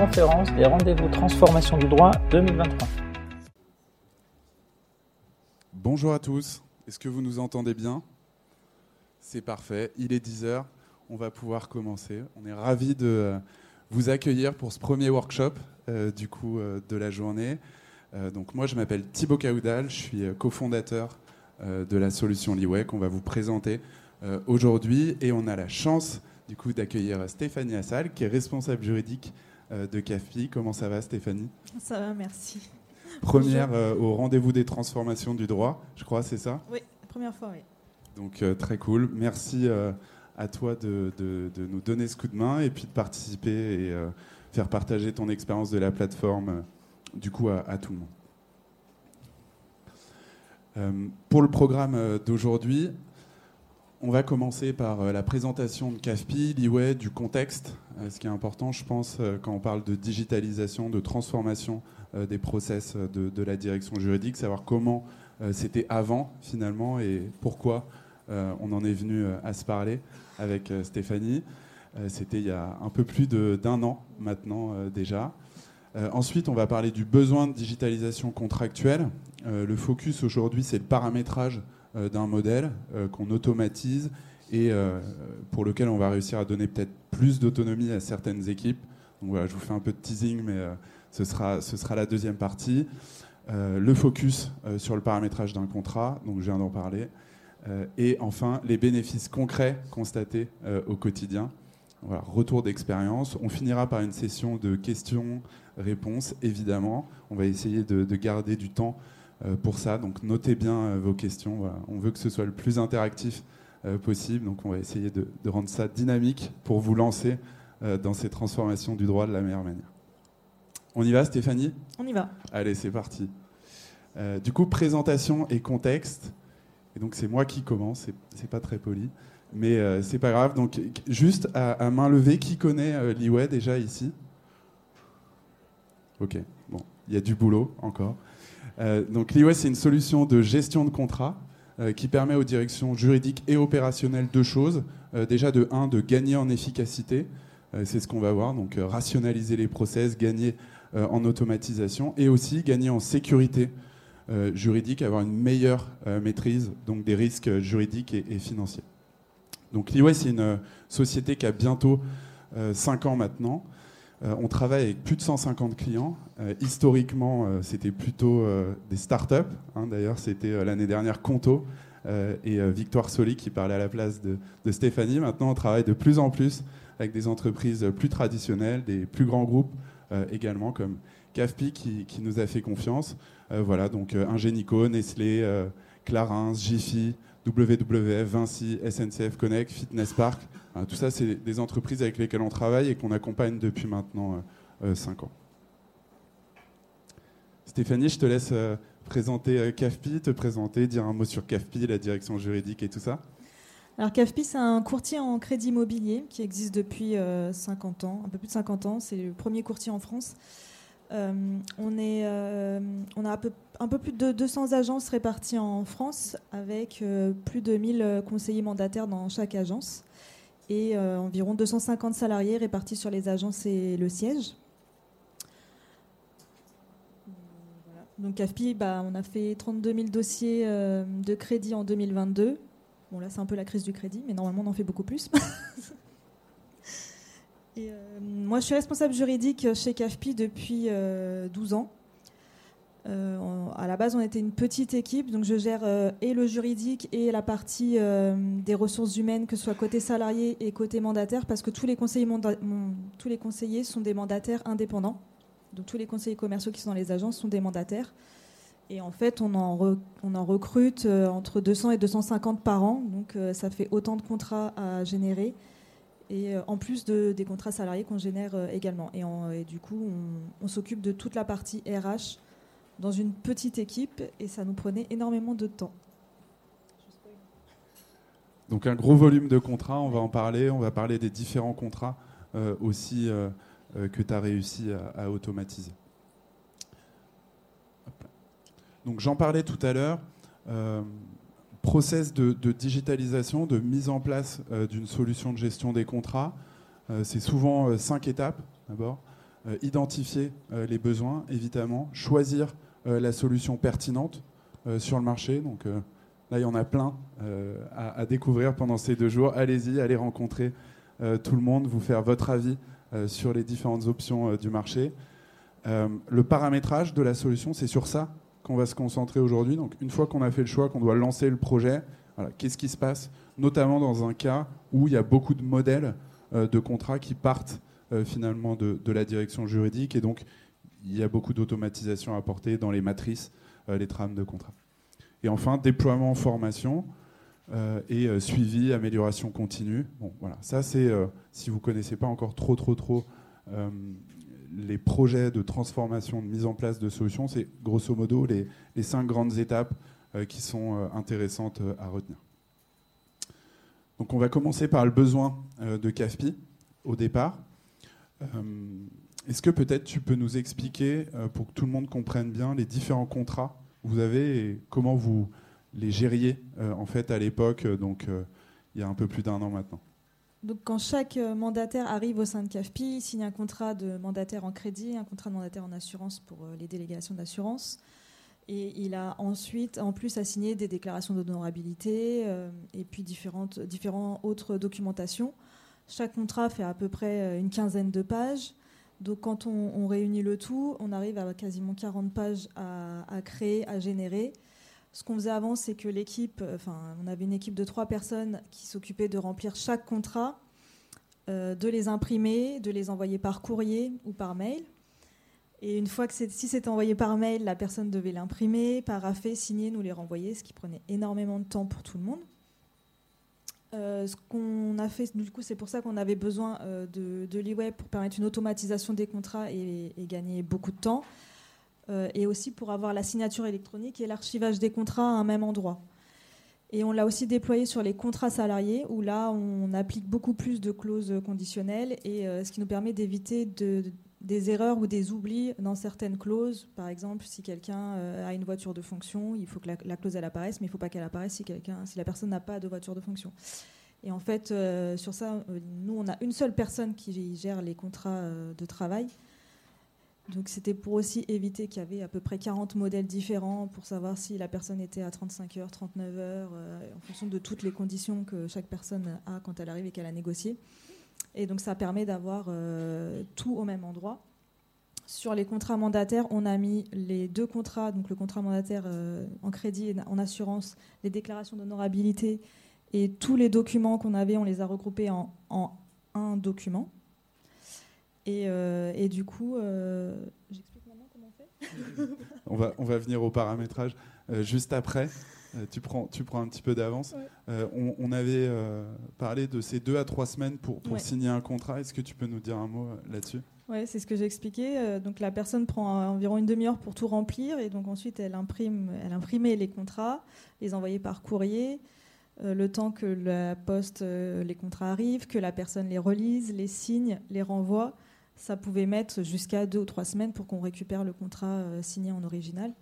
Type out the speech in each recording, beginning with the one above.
conférence des rendez-vous transformation du droit 2023. Bonjour à tous, est-ce que vous nous entendez bien? C'est parfait, il est 10h, on va pouvoir commencer. On est ravis de euh, vous accueillir pour ce premier workshop euh, du coup euh, de la journée. donc moi je m'appelle Thibaut Caoudal, je suis cofondateur de la solution Liway qu'on va vous présenter aujourd'hui et on a la chance du coup d'accueillir Stéphanie Assal qui est responsable juridique de CAFI. Comment ça va Stéphanie? Ça va, merci. Première au rendez-vous des transformations du droit, je crois, c'est ça? Oui, première fois, oui. Donc très cool. Merci à toi de, nous donner ce coup de main et puis de participer et euh, faire partager ton expérience de la plateforme euh, du coup à, tout le monde. Euh, pour le programme d'aujourd'hui, on va commencer par la présentation de CAFPI, l'IWE, du contexte, ce qui est important, je pense, quand on parle de digitalisation, de transformation des process de, de, la direction juridique, savoir comment c'était avant finalement et pourquoi on en est venu à se parler avec euh, Stéphanie. Euh, c'était il y a un peu plus d'un an maintenant euh, déjà. ensuite, on va parler du besoin de digitalisation contractuelle. le focus aujourd'hui, c'est le paramétrage d'un modèle qu'on automatise et pour lequel on va réussir à donner peut-être plus d'autonomie à certaines équipes. Donc voilà, je vous fais un peu de teasing, mais ce, sera, ce sera la deuxième partie. le focus sur le paramétrage d'un contrat, donc je viens d'en parler. Euh, et enfin, les bénéfices concrets constatés euh, au quotidien. Voilà, retour d'expérience. On finira par une session de questions-réponses, évidemment. On va essayer de, garder du temps euh, pour ça. Donc notez bien vos questions. On veut que ce soit le plus interactif possible. Donc on va essayer de, de, rendre ça dynamique pour vous lancer dans ces transformations du droit de la meilleure manière. On y va, Stéphanie? On y va. Allez, c'est parti. du coup, présentation et contexte. Et donc c'est moi qui commence, c'est pas très poli, mais euh, c'est pas grave. Donc juste à, main levée, qui connaît euh, déjà ici? Ok, bon, il y a du boulot encore. Euh, donc l'IWE, c'est une solution de gestion de contrat euh, qui permet aux directions juridiques et opérationnelles deux choses. déjà de un, de gagner en efficacité, c'est ce qu'on va voir, donc rationaliser les process, gagner en automatisation, et aussi gagner en sécurité euh, juridique, avoir une meilleure euh, maîtrise donc des risques juridiques et, financiers. Donc l'IWE, c'est une euh, société qui a bientôt 5 ans maintenant. On travaille avec plus de 150 clients. historiquement, c'était plutôt des startups. Hein, D'ailleurs, c'était l'année dernière Conto et Victoire Soli qui parlait à la place de, Stéphanie. Maintenant, on travaille de plus en plus avec des entreprises plus traditionnelles, des plus grands groupes également, comme CAFPI qui, nous a fait confiance. Euh, voilà, donc euh, Ingenico, Nestlé, euh, Clarins, Jiffy, WWF, Vinci, SNCF Connect, Fitness Park. tout ça, c'est des entreprises avec lesquelles on travaille et qu'on accompagne depuis maintenant 5 ans. Stéphanie, je te laisse présenter CAFPI, te présenter, dire un mot sur CAFPI, la direction juridique et tout ça. Alors CAFPI, c'est un courtier en crédit immobilier qui existe depuis 50 ans, un peu plus de 50 ans. C'est le premier courtier en France. Euh, euh, on a un peu, plus de 200 agences réparties en France avec euh, plus de 1000 conseillers mandataires dans chaque agence et environ 250 salariés répartis sur les agences et le siège. Donc CAFPI, bah, on a fait 32 000 dossiers de crédit en 2022. Bon là c'est un peu la crise du crédit, mais normalement on en fait beaucoup plus. Euh, moi, je suis responsable juridique chez CAFPI depuis 12 euh, ans. Euh, à la base, on était une petite équipe, donc je gère et le juridique et la partie des ressources humaines, que ce soit côté salarié et côté mandataire, parce que tous les conseillers, tous les conseillers sont des mandataires indépendants. Donc tous les conseillers commerciaux qui sont dans les agences sont des mandataires. Et en fait, on en, on en recrute entre 200 et 250 par an, donc ça fait autant de contrats à générer et euh, en plus de, des contrats salariés qu'on génère euh, également. Et, du coup, on, s'occupe de toute la partie RH dans une petite équipe et ça nous prenait énormément de temps. Donc un gros volume de contrats, on va en parler, on va parler des différents contrats euh, aussi que tu as réussi à automatiser. Donc j'en parlais tout à l'heure process de, digitalisation, de mise en place euh, d'une solution de gestion des contrats. Euh, c'est souvent euh, cinq étapes d'abord. identifier les besoins, évidemment, choisir la solution pertinente sur le marché. Donc là, il y en a plein à, à, découvrir pendant ces deux jours. Allez-y, allez rencontrer tout le monde, vous faire votre avis sur les différentes options du marché. le paramétrage de la solution, c'est sur ça qu'on va se concentrer aujourd'hui. Donc, une fois qu'on a fait le choix, qu'on doit lancer le projet, qu'est-ce qui se passe? Notamment dans un cas où il y a beaucoup de modèles euh, de contrats qui partent euh, finalement de, la direction juridique et donc il y a beaucoup d'automatisation à apporter dans les matrices, euh, les trames de contrats. Et enfin, déploiement, formation et suivi, amélioration continue. Bon, voilà, ça c'est, si vous ne connaissez pas encore trop, trop, trop les projets de transformation, de mise en place de solutions, c'est grosso modo les, cinq grandes étapes euh, qui sont euh, intéressantes euh, à retenir. Donc on va commencer par le besoin de CAFPI au départ. Est-ce que peut-être tu peux nous expliquer, pour que tout le monde comprenne bien, les différents contrats que vous avez et comment vous les gériez en fait à l'époque, donc il y a un peu plus d'un an maintenant? Donc, quand chaque euh, mandataire arrive au sein de CAFPI, il signe un contrat de mandataire en crédit, un contrat de mandataire en assurance pour euh, les délégations d'assurance. Et il a ensuite, en plus, à signer des déclarations d'honorabilité euh, et puis différentes, autres documentations. Chaque contrat fait à peu près une quinzaine de pages. Donc, quand on, réunit le tout, on arrive à quasiment 40 pages à créer, à générer. Ce qu'on faisait avant, c'est que l'équipe, euh, enfin, on avait une équipe de trois personnes qui s'occupaient de remplir chaque contrat, euh, de les imprimer, de les envoyer par courrier ou par mail. Et une fois que si c'était envoyé par mail, la personne devait l'imprimer, paraffer, signer, nous les renvoyer, ce qui prenait énormément de temps pour tout le monde. Euh, ce qu'on a fait, du coup, c'est pour ça qu'on avait besoin de l'e-web pour permettre une automatisation des contrats et gagner beaucoup de temps. Euh, et aussi pour avoir la signature électronique et l'archivage des contrats à un même endroit. Et on l'a aussi déployé sur les contrats salariés, où là, on applique beaucoup plus de clauses conditionnelles, et euh, ce qui nous permet d'éviter des erreurs ou des oublis dans certaines clauses. Par exemple, si quelqu'un euh, a une voiture de fonction, il faut que la, clause elle apparaisse, mais il ne faut pas qu'elle apparaisse si, si la personne n'a pas de voiture de fonction. Et en fait, sur ça, nous, on a une seule personne qui gère les contrats de travail. Donc c'était pour aussi éviter qu'il y avait à peu près 40 modèles différents pour savoir si la personne était à 35 heures, 39 heures, euh, en fonction de toutes les conditions que chaque personne a quand elle arrive et qu'elle a négocié. Et donc ça permet d'avoir euh, tout au même endroit. Sur les contrats mandataires, on a mis les deux contrats, donc le contrat mandataire euh, en crédit et en assurance, les déclarations d'honorabilité et tous les documents qu'on avait, on les a regroupés en un document. Euh, et, du coup, euh, j'explique maintenant comment on fait on, va, on va venir au paramétrage euh, juste après. tu, prends, tu prends un petit peu d'avance. On, avait parlé de ces deux à trois semaines pour, pour signer un contrat. Est-ce que tu peux nous dire un mot là-dessus? Oui, c'est ce que j'ai expliqué. donc la personne prend environ une demi-heure pour tout remplir et donc ensuite elle imprime, elle imprimait les contrats, les envoyait par courrier. le temps que la poste, les contrats arrivent, que la personne les relise, les signe, les renvoie ça pouvait mettre jusqu'à deux ou trois semaines pour qu'on récupère le contrat euh, signé en original.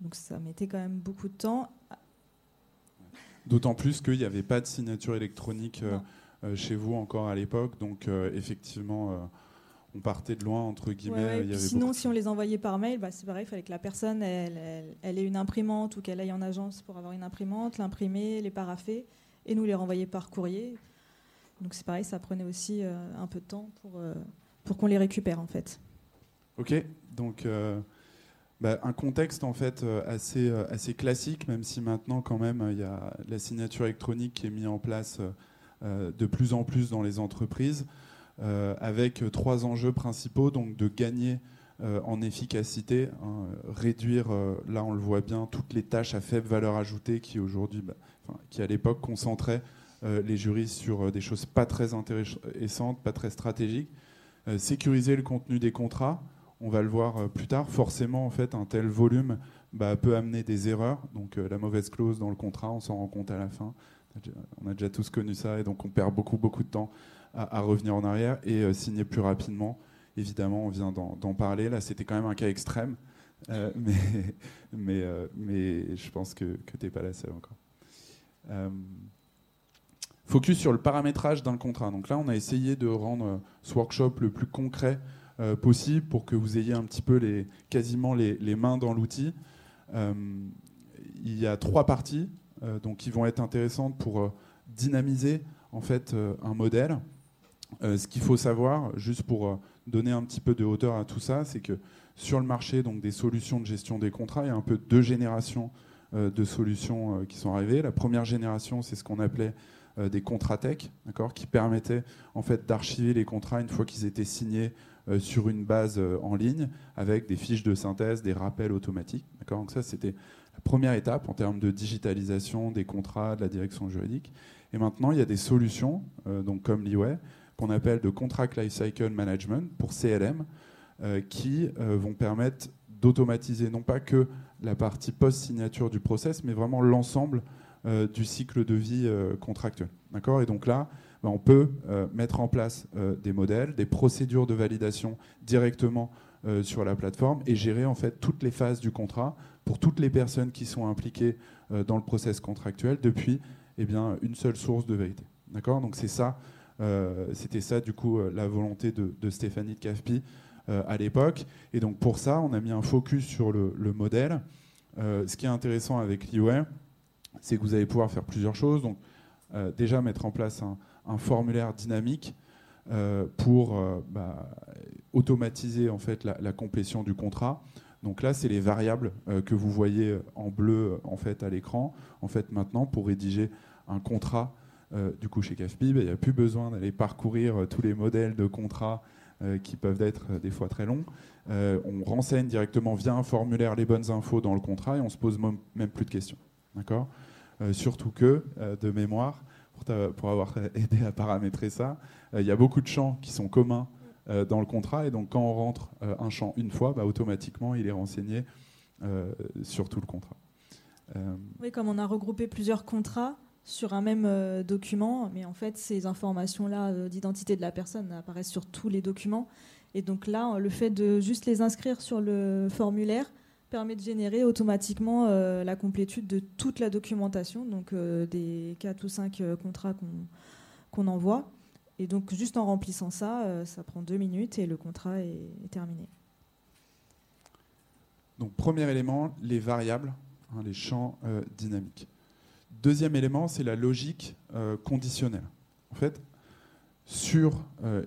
Donc ça mettait quand même beaucoup de temps. D'autant plus qu'il n'y avait pas de signature électronique euh, euh, chez vous encore à l'époque. Donc effectivement, on partait de loin, entre guillemets. sinon, si on les envoyait par mail, bah, c'est pareil, il fallait que la personne elle, elle, ait une imprimante ou qu'elle aille en agence pour avoir une imprimante, l'imprimer, les paraffer et nous les renvoyer par courrier. Donc c'est pareil, ça prenait aussi un peu de temps pour pour qu'on les récupère en fait. Ok, donc euh, bah, un contexte en fait euh, assez, euh, assez classique, même si maintenant quand même il y a la signature électronique qui est mise en place de plus en plus dans les entreprises, avec trois enjeux principaux, donc de gagner en efficacité, hein, réduire, là on le voit bien, toutes les tâches à faible valeur ajoutée qui aujourd'hui, bah, qui à l'époque concentraient les juristes sur des choses pas très intéressantes, pas très stratégiques, sécuriser le contenu des contrats, on va le voir euh, plus tard. Forcément, en fait, un tel volume bah, peut amener des erreurs. Donc, euh, la mauvaise clause dans le contrat, on s'en rend compte à la fin. On a déjà tous connu ça, et donc on perd beaucoup, beaucoup de temps à, revenir en arrière et signer plus rapidement. Évidemment, on vient d'en parler. Là, c'était quand même un cas extrême, mais, je pense que tu n'es pas la seule encore. Focus sur le paramétrage d'un contrat. Donc là, on a essayé de rendre ce workshop le plus concret possible pour que vous ayez un petit peu les, quasiment les, mains dans l'outil. il y a trois parties donc, qui vont être intéressantes pour dynamiser en fait un modèle. ce qu'il faut savoir, juste pour donner un petit peu de hauteur à tout ça, c'est que sur le marché donc, des solutions de gestion des contrats, il y a un peu deux générations euh, de solutions euh, qui sont arrivées. La première génération, c'est ce qu'on appelait euh, des contrats tech, qui permettaient en fait d'archiver les contrats une fois qu'ils étaient signés sur une base en ligne avec des fiches de synthèse, des rappels automatiques. Donc ça, c'était la première étape en termes de digitalisation des contrats, de la direction juridique. Et maintenant, il y a des solutions, donc comme l'IWay, qu'on appelle de Contract Lifecycle Management pour CLM, euh, qui euh, vont permettre d'automatiser non pas que la partie post-signature du process, mais vraiment l'ensemble euh, du cycle de vie contractuel. D'accord? Et donc là, ben, on peut mettre en place des modèles, des procédures de validation directement sur la plateforme et gérer en fait toutes les phases du contrat pour toutes les personnes qui sont impliquées dans le process contractuel depuis eh bien, une seule source de vérité. D'accord? Donc c'est ça, c'était ça du coup la volonté de, Stéphanie de CAFPI euh, à l'époque. Et donc pour ça, on a mis un focus sur le, modèle. Euh, ce qui est intéressant avec l'IOE, c'est que vous allez pouvoir faire plusieurs choses. Donc euh, déjà mettre en place un, formulaire dynamique pour bah, automatiser en fait la, complétion du contrat. Donc là, c'est les variables que vous voyez en bleu en fait à l'écran. En fait, maintenant, pour rédiger un contrat, du coup chez CAFPI, il n'y a plus besoin d'aller parcourir tous les modèles de contrats euh, qui peuvent être euh, des fois très longs. Euh, on renseigne directement via un formulaire les bonnes infos dans le contrat et on se pose même plus de questions. D'accord Surtout que, de mémoire, pour, avoir aidé à paramétrer ça, il y a beaucoup de champs qui sont communs dans le contrat et donc quand on rentre un champ une fois, bah, automatiquement il est renseigné sur tout le contrat. Oui, comme on a regroupé plusieurs contrats, sur un même euh, document, mais en fait, ces informations-là euh, d'identité de la personne apparaissent sur tous les documents. Et donc là, le fait de juste les inscrire sur le formulaire permet de générer automatiquement euh, la complétude de toute la documentation, donc des 4 ou 5 contrats qu'on envoie. Et donc, juste en remplissant ça, ça prend deux minutes et le contrat est, terminé. Donc, premier élément, les variables, hein, les champs dynamiques. Deuxième élément, c'est la logique euh, conditionnelle. En fait, sur euh,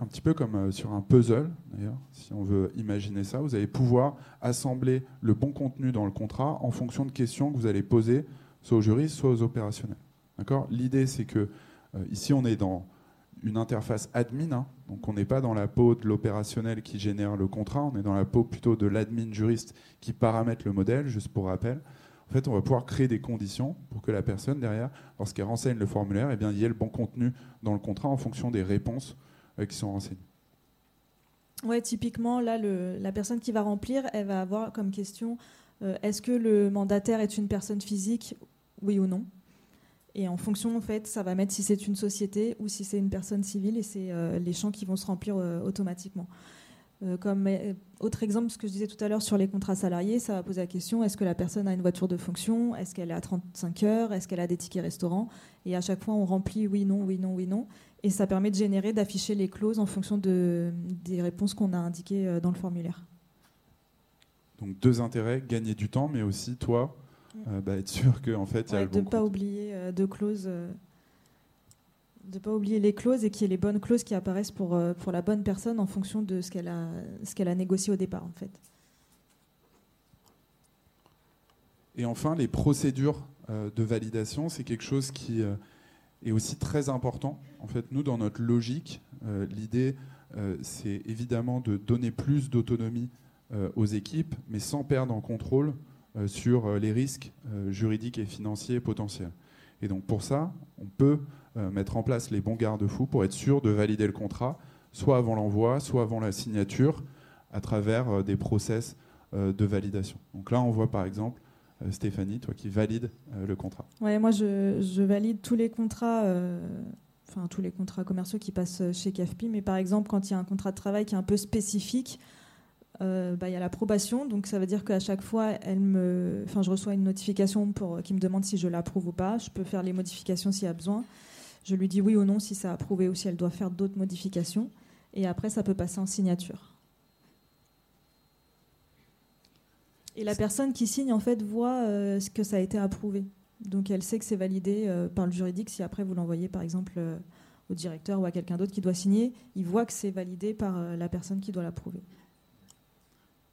un petit peu comme euh, sur un puzzle, d'ailleurs, si on veut imaginer ça, vous allez pouvoir assembler le bon contenu dans le contrat en fonction de questions que vous allez poser soit aux juristes, soit aux opérationnels. L'idée, c'est que euh, ici, on est dans une interface admin, hein. donc on n'est pas dans la peau de l'opérationnel qui génère le contrat, on est dans la peau plutôt de l'admin juriste qui paramètre le modèle, juste pour rappel en fait, on va pouvoir créer des conditions pour que la personne derrière, lorsqu'elle renseigne le formulaire, eh bien, il y ait le bon contenu dans le contrat en fonction des réponses euh, qui sont renseignées. Ouais, typiquement, là, la personne qui va remplir, elle va avoir comme question euh, est-ce que le mandataire est une personne physique, oui ou non? Et en fonction, en fait, ça va mettre si c'est une société ou si c'est une personne civile, et c'est euh, les champs qui vont se remplir automatiquement. Euh, comme euh, autre exemple, ce que je disais tout à l'heure sur les contrats salariés, ça va poser la question est-ce que la personne a une voiture de fonction? Est-ce qu'elle est à 35 heures? Est-ce qu'elle a des tickets restaurants? Et à chaque fois, on remplit oui, non, oui, non, oui, non. Et ça permet de générer, d'afficher les clauses en fonction de, des réponses qu'on a indiquées euh, dans le formulaire. Donc deux intérêts gagner du temps, mais aussi toi, mm. bah, être sûr qu'en fait, il y a le bon. De ne pas oublier deux clauses de ne pas oublier les clauses et qu'il y ait les bonnes clauses qui apparaissent pour, euh, pour la bonne personne en fonction de ce qu'elle a, ce qu'elle a négocié au départ, en fait. Et enfin, les procédures euh, de validation, c'est quelque chose qui euh, est aussi très important. En fait, nous, dans notre logique, l'idée, c'est évidemment de donner plus d'autonomie aux équipes, mais sans perdre en contrôle sur les risques juridiques et financiers potentiels. Et donc pour ça, on peut euh, mettre en place les bons garde-fous pour être sûr de valider le contrat, soit avant l'envoi, soit avant la signature, à travers euh, des process euh, de validation. Donc là, on voit par exemple Stéphanie, toi qui valides le contrat. Ouais, moi je, valide tous les contrats, enfin tous les contrats commerciaux qui passent chez CAFPI, mais par exemple quand il y a un contrat de travail qui est un peu spécifique, bah, il y a l'approbation, donc ça veut dire qu'à chaque fois, elle me, enfin, je reçois une notification pour, qui me demande si je l'approuve ou pas. Je peux faire les modifications s'il y a besoin. Je lui dis oui ou non si ça a approuvé ou si elle doit faire d'autres modifications. Et après, ça peut passer en signature. Et la personne qui signe, en fait, voit euh, que ça a été approuvé. Donc elle sait que c'est validé euh, par le juridique. Si après vous l'envoyez, par exemple, euh, au directeur ou à quelqu'un d'autre qui doit signer, il voit que c'est validé par la personne qui doit l'approuver.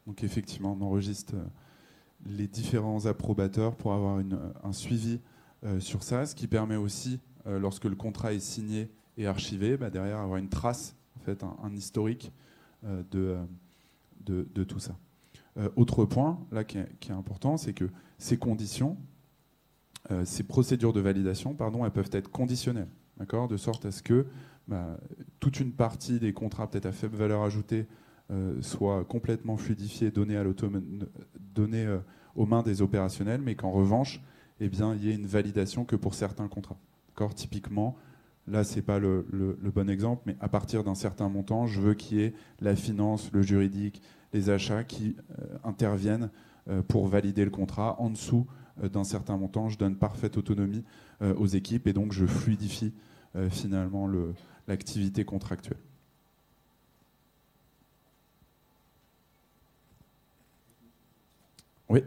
Donc effectivement, on enregistre les différents approbateurs pour avoir un suivi sur ça, ce qui permet aussi, lorsque le contrat est signé et archivé, bah, derrière avoir une trace, en fait, un, historique de, tout ça. Euh, autre point là qui est, important, c'est que ces conditions, euh, ces procédures de validation, pardon, elles peuvent être conditionnelles, d'accord, de sorte à ce que bah, toute une partie des contrats peut-être à faible valeur ajoutée euh, soit complètement fluidifiée, donnée, à donnée aux mains des opérationnels, mais qu'en revanche, eh bien, il y ait une validation que pour certains contrats. Typiquement, là, ce n'est pas le, bon exemple, mais à partir d'un certain montant, je veux qu'il y ait la finance, le juridique, les achats qui euh, interviennent euh, pour valider le contrat. En dessous euh, d'un certain montant, je donne parfaite autonomie aux équipes et donc je fluidifie finalement l'activité contractuelle. Oui.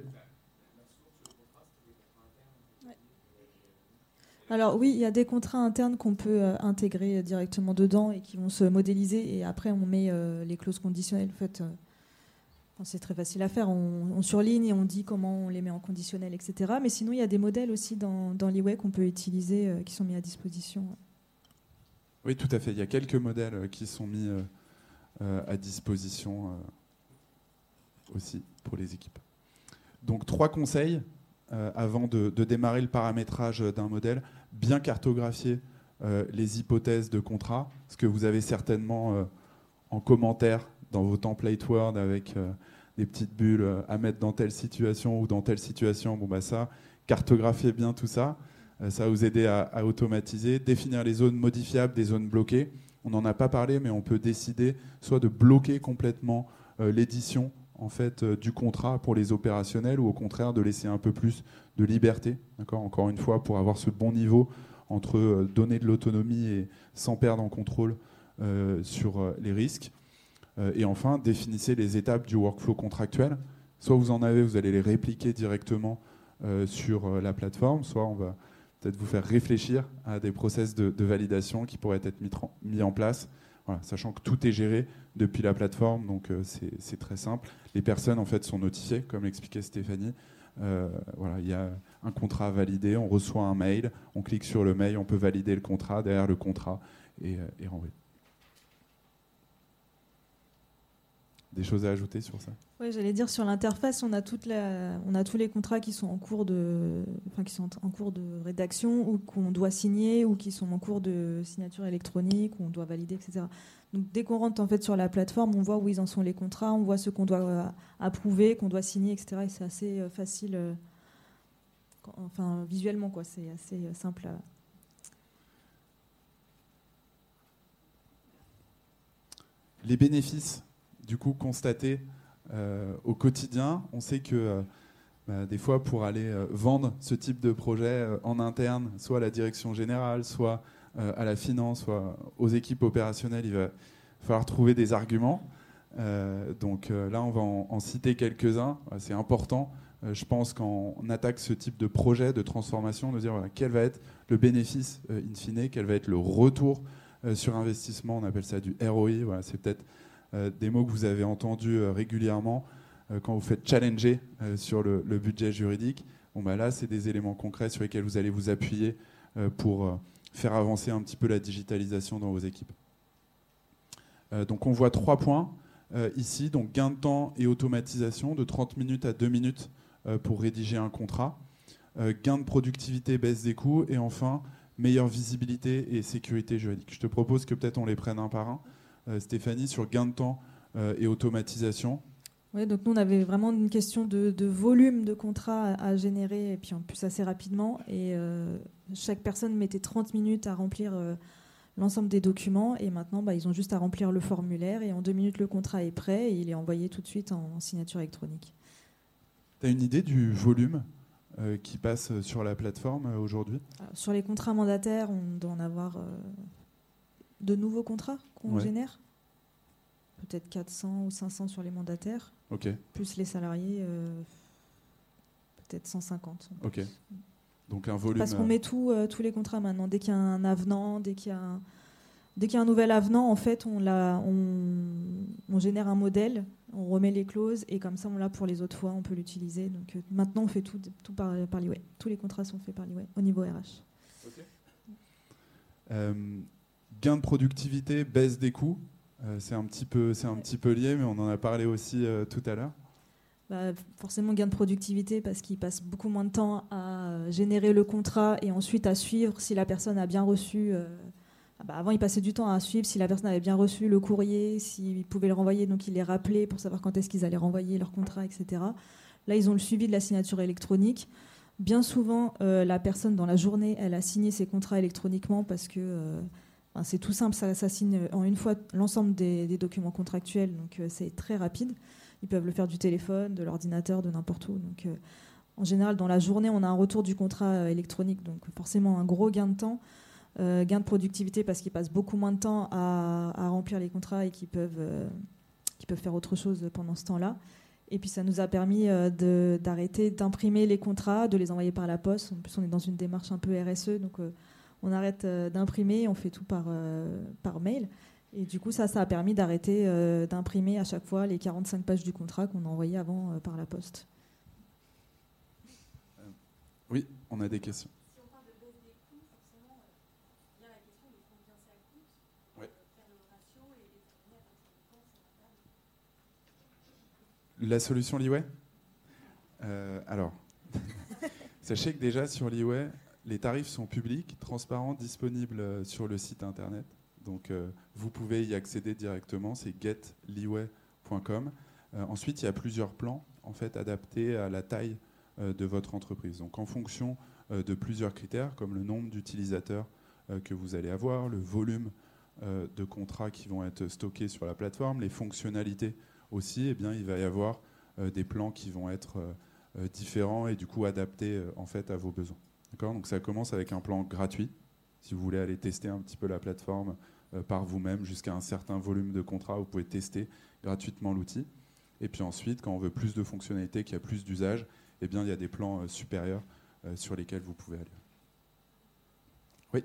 Alors oui, il y a des contrats internes qu'on peut intégrer directement dedans et qui vont se modéliser et après on met les clauses conditionnelles. En fait, c'est très facile à faire. On, surligne et on dit comment on les met en conditionnel, etc. Mais sinon, il y a des modèles aussi dans, dans l'e qu'on peut utiliser, euh, qui sont mis à disposition. Oui, tout à fait. Il y a quelques modèles euh, qui sont mis euh, à disposition aussi pour les équipes. Donc, trois conseils avant de, démarrer le paramétrage d'un modèle. Bien cartographier les hypothèses de contrat, ce que vous avez certainement en commentaire dans vos templates Word avec des petites bulles euh, à mettre dans telle situation ou dans telle situation. Bon, bah ça, cartographier bien tout ça. Euh, ça va vous aider à, automatiser, définir les zones modifiables, des zones bloquées. On n'en a pas parlé, mais on peut décider soit de bloquer complètement euh, l'édition en fait du contrat pour les opérationnels ou au contraire de laisser un peu plus de liberté. Encore une fois, pour avoir ce bon niveau entre donner de l'autonomie et sans perdre en contrôle sur les risques. Euh, et enfin, définissez les étapes du workflow contractuel. Soit vous en avez, vous allez les répliquer directement euh, sur euh, la plateforme, soit on va peut-être vous faire réfléchir à des process de, validation qui pourraient être mis, en place, sachant que tout est géré depuis la plateforme, donc c'est très simple. Les personnes en fait sont notifiées, comme l'expliquait Stéphanie. voilà, il y a un contrat à valider, on reçoit un mail, on clique sur le mail, on peut valider le contrat, derrière le contrat et, et renvoyer. Des choses à ajouter sur ça? Oui, j'allais dire sur l'interface, on a toute on a tous les contrats qui sont en cours de, enfin, qui sont en cours de rédaction ou qu'on doit signer ou qui sont en cours de signature électronique, ou on doit valider, etc. Donc dès qu'on rentre en fait sur la plateforme, on voit où ils en sont les contrats, on voit ce qu'on doit euh, approuver, qu'on doit signer, etc. Et c'est assez euh, facile, euh, enfin visuellement quoi, c'est assez simple. Les bénéfices du coup constater euh, au quotidien. On sait que euh, bah, des fois, pour aller euh, vendre ce type de projet en interne, soit à la direction générale, soit à la finance, soit aux équipes opérationnelles, il va falloir trouver des arguments. donc là, on va en, citer quelques-uns. C'est important, je pense, quand on attaque ce type de projet de transformation, de dire quel va être le bénéfice in fine, quel va être le retour sur investissement. On appelle ça du ROI. Voilà, c'est peut-être des mots que vous avez entendus euh, régulièrement euh, quand vous faites challenger sur le, budget juridique. Bon, bah là, c'est des éléments concrets sur lesquels vous allez vous appuyer pour faire avancer un petit peu la digitalisation dans vos équipes. donc on voit trois points ici, donc gain de temps et automatisation de 30 minutes à 2 minutes pour rédiger un contrat, gain de productivité, baisse des coûts, et enfin meilleure visibilité et sécurité juridique. Je te propose que peut-être on les prenne un par un. Euh, Stéphanie, sur gain de temps euh, et automatisation. Oui, donc nous, on avait vraiment une question de, volume de contrats à, générer, et puis en plus assez rapidement. Et euh, chaque personne mettait 30 minutes à remplir l'ensemble des documents. Et maintenant, bah, ils ont juste à remplir le formulaire. Et en deux minutes, le contrat est prêt et il est envoyé tout de suite en, signature électronique. Tu as une idée du volume qui passe sur la plateforme aujourd'hui? Sur les contrats mandataires, on doit en avoir de nouveaux contrats qu'on génère peut-être 400 ou 500 sur les mandataires. Ok. Plus les salariés, peut-être 150. Ok. Donc un volume. Parce qu'on met tout, tous les contrats maintenant. Dès qu'il y a un avenant, dès qu'il y a un, dès qu'il y a un nouvel avenant, en fait, on, on, génère un modèle, on remet les clauses et comme ça, on l'a pour les autres fois, on peut l'utiliser. Donc euh, maintenant, on fait tout, tout par, par l'IWay. Tous les contrats sont faits par l'IWay au niveau RH. Euh, gain de productivité, baisse des coûts. Euh, c'est un petit peu, lié, mais on en a parlé aussi tout à l'heure. Bah, forcément gain de productivité parce qu'il passe beaucoup moins de temps à générer le contrat et ensuite à suivre si la personne a bien reçu ah bah, avant, ils passaient du temps à suivre si la personne avait bien reçu le courrier, s'ils pouvaient le renvoyer, donc ils les rappelaient pour savoir quand est-ce qu'ils allaient renvoyer leur contrat, etc. Là, ils ont le suivi de la signature électronique. Bien souvent, euh, la personne dans la journée, elle a signé ses contrats électroniquement parce que euh, c'est tout simple, ça, signe en une fois l'ensemble des, documents contractuels, donc euh, c'est très rapide. Ils peuvent le faire du téléphone, de l'ordinateur, de n'importe où. Donc, en général, dans la journée, on a un retour du contrat électronique, donc forcément un gros gain de temps. Euh, gain de productivité parce qu'ils passent beaucoup moins de temps à, remplir les contrats et qu'ils peuvent, euh, peuvent faire autre chose pendant ce temps-là. Et puis ça nous a permis euh, d'arrêter d'imprimer les contrats, de les envoyer par la poste. En plus, on est dans une démarche un peu RSE, donc on arrête d'imprimer, on fait tout par, par mail. Et du coup, ça, ça a permis d'arrêter d'imprimer à chaque fois les 45 pages du contrat qu'on envoyait avant par la poste. Oui, on a des questions. La solution Liway? Euh, Alors, sachez que déjà sur Liway, les tarifs sont publics, transparents, disponibles euh, sur le site internet. Donc euh, vous pouvez y accéder directement, c'est getliway.com. ensuite, il y a plusieurs plans en fait adaptés à la taille de votre entreprise. Donc en fonction de plusieurs critères comme le nombre d'utilisateurs que vous allez avoir, le volume de contrats qui vont être stockés sur la plateforme, les fonctionnalités aussi, eh bien, il va y avoir euh, des plans qui vont être euh, euh, différents et du coup adaptés en fait à vos besoins. Donc ça commence avec un plan gratuit, si vous voulez aller tester un petit peu la plateforme par vous-même jusqu'à un certain volume de contrats, vous pouvez tester gratuitement l'outil. Et puis ensuite, quand on veut plus de fonctionnalités, qu'il y a plus d'usage, eh bien il y a des plans supérieurs sur lesquels vous pouvez aller. Oui.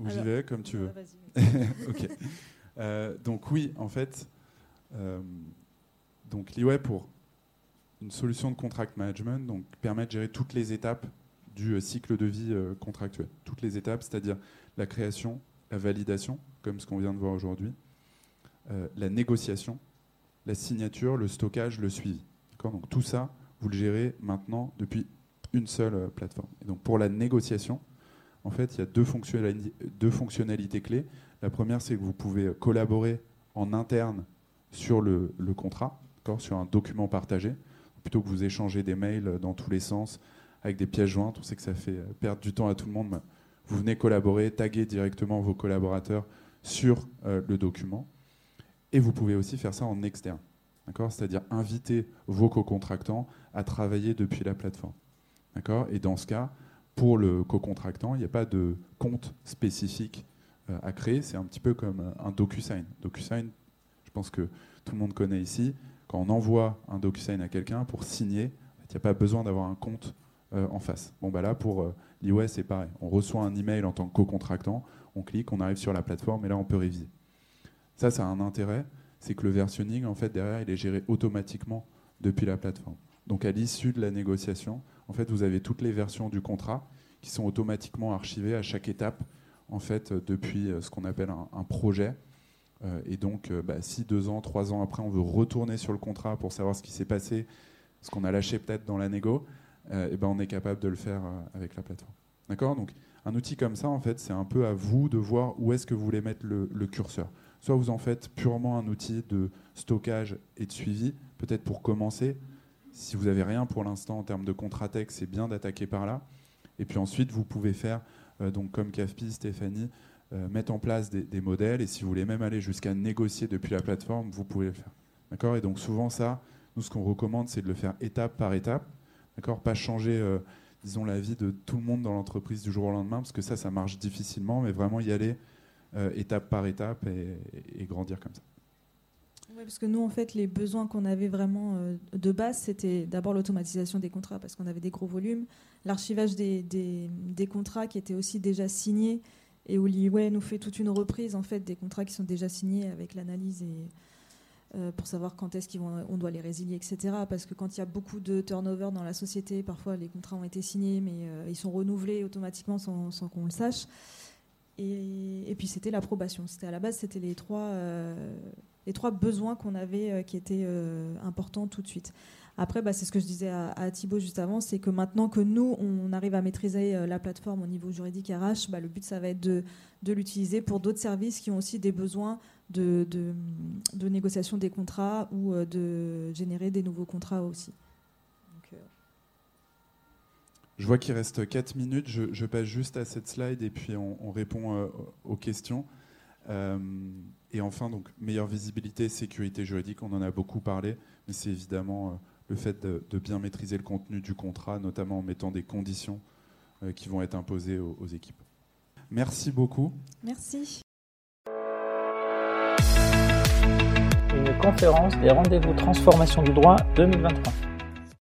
Ou j'y vais, comme tu veux Ok. Euh, donc oui, en fait, euh, donc pour une solution de contract management, donc permet de gérer toutes les étapes du cycle de vie contractuel. Toutes les étapes, c'est-à-dire la création, la validation, comme ce qu'on vient de voir aujourd'hui, la négociation, la signature, le stockage, le suivi. Donc tout ça, vous le gérez maintenant depuis une seule plateforme. Et donc pour la négociation, en fait, il y a deux fonctionnalités, clés. La première, c'est que vous pouvez collaborer en interne sur le, contrat, sur un document partagé, plutôt que vous échanger des mails dans tous les sens avec des pièces jointes. On sait que ça fait perdre du temps à tout le monde. Vous venez collaborer, taguer directement vos collaborateurs sur euh, le document. Et vous pouvez aussi faire ça en externe, c'est-à-dire inviter vos co-contractants à travailler depuis la plateforme. Et dans ce cas, pour le co-contractant, il n'y a pas de compte spécifique euh, à créer. C'est un petit peu comme euh, un DocuSign. DocuSign, je pense que tout le monde connaît ici. Quand on envoie un DocuSign à quelqu'un pour signer, il n'y a pas besoin d'avoir un compte euh, en face. Bon, bah là, pour l'iOS, c'est pareil. On reçoit un email en tant que co-contractant, on clique, on arrive sur la plateforme et là, on peut réviser. Ça, ça a un intérêt, c'est que le versionning, en fait, derrière, il est géré automatiquement depuis la plateforme. Donc, à l'issue de la négociation, en fait, vous avez toutes les versions du contrat qui sont automatiquement archivées à chaque étape, en fait, depuis euh, ce qu'on appelle un, projet. Euh, et donc, euh, bah, si deux ans, trois ans après, on veut retourner sur le contrat pour savoir ce qui s'est passé, ce qu'on a lâché peut-être dans la négo, et ben on est capable de le faire avec la plateforme. D'accord? Donc un outil comme ça, en fait, c'est un peu à vous de voir où est-ce que vous voulez mettre le, curseur. Soit vous en faites purement un outil de stockage et de suivi, peut-être pour commencer. Si vous n'avez rien pour l'instant en termes de contrat tech, c'est bien d'attaquer par là. Et puis ensuite, vous pouvez faire, euh, donc comme CAFPI, Stéphanie, euh, mettre en place des, modèles. Et si vous voulez même aller jusqu'à négocier depuis la plateforme, vous pouvez le faire. D'accord? Et donc souvent, ça, nous, ce qu'on recommande, c'est de le faire étape par étape. D'accord? Pas changer. Euh, disons, la vie de tout le monde dans l'entreprise du jour au lendemain, parce que ça, ça marche difficilement, mais vraiment y aller étape par étape et, grandir comme ça. Oui, parce que nous, en fait, les besoins qu'on avait vraiment euh, de base, c'était d'abord l'automatisation des contrats, parce qu'on avait des gros volumes, l'archivage des, contrats qui étaient aussi déjà signés, et où l'IWay nous fait toute une reprise en fait des contrats qui sont déjà signés avec l'analyse et euh, pour savoir quand est-ce qu'on doit les résilier, etc. Parce que quand il y a beaucoup de turnover dans la société, parfois les contrats ont été signés, mais euh, ils sont renouvelés automatiquement sans, qu'on le sache. Et, puis c'était l'approbation. C'était à la base, c'était les trois, les trois besoins qu'on avait qui étaient importants tout de suite. Après, bah, c'est ce que je disais à, Thibaut juste avant, c'est que maintenant que nous, on arrive à maîtriser la plateforme au niveau juridique RH, bah, le but, ça va être de, l'utiliser pour d'autres services qui ont aussi des besoins de, négociation des contrats ou euh, de générer des nouveaux contrats aussi. Euh, je vois qu'il reste 4 minutes. Je, passe juste à cette slide et puis on, répond euh, aux questions. Et enfin, donc, meilleure visibilité, sécurité juridique, on en a beaucoup parlé, mais c'est évidemment le fait de, bien maîtriser le contenu du contrat, notamment en mettant des conditions qui vont être imposées aux équipes. Merci beaucoup. Merci. conférence des rendez-vous transformation du droit 2023.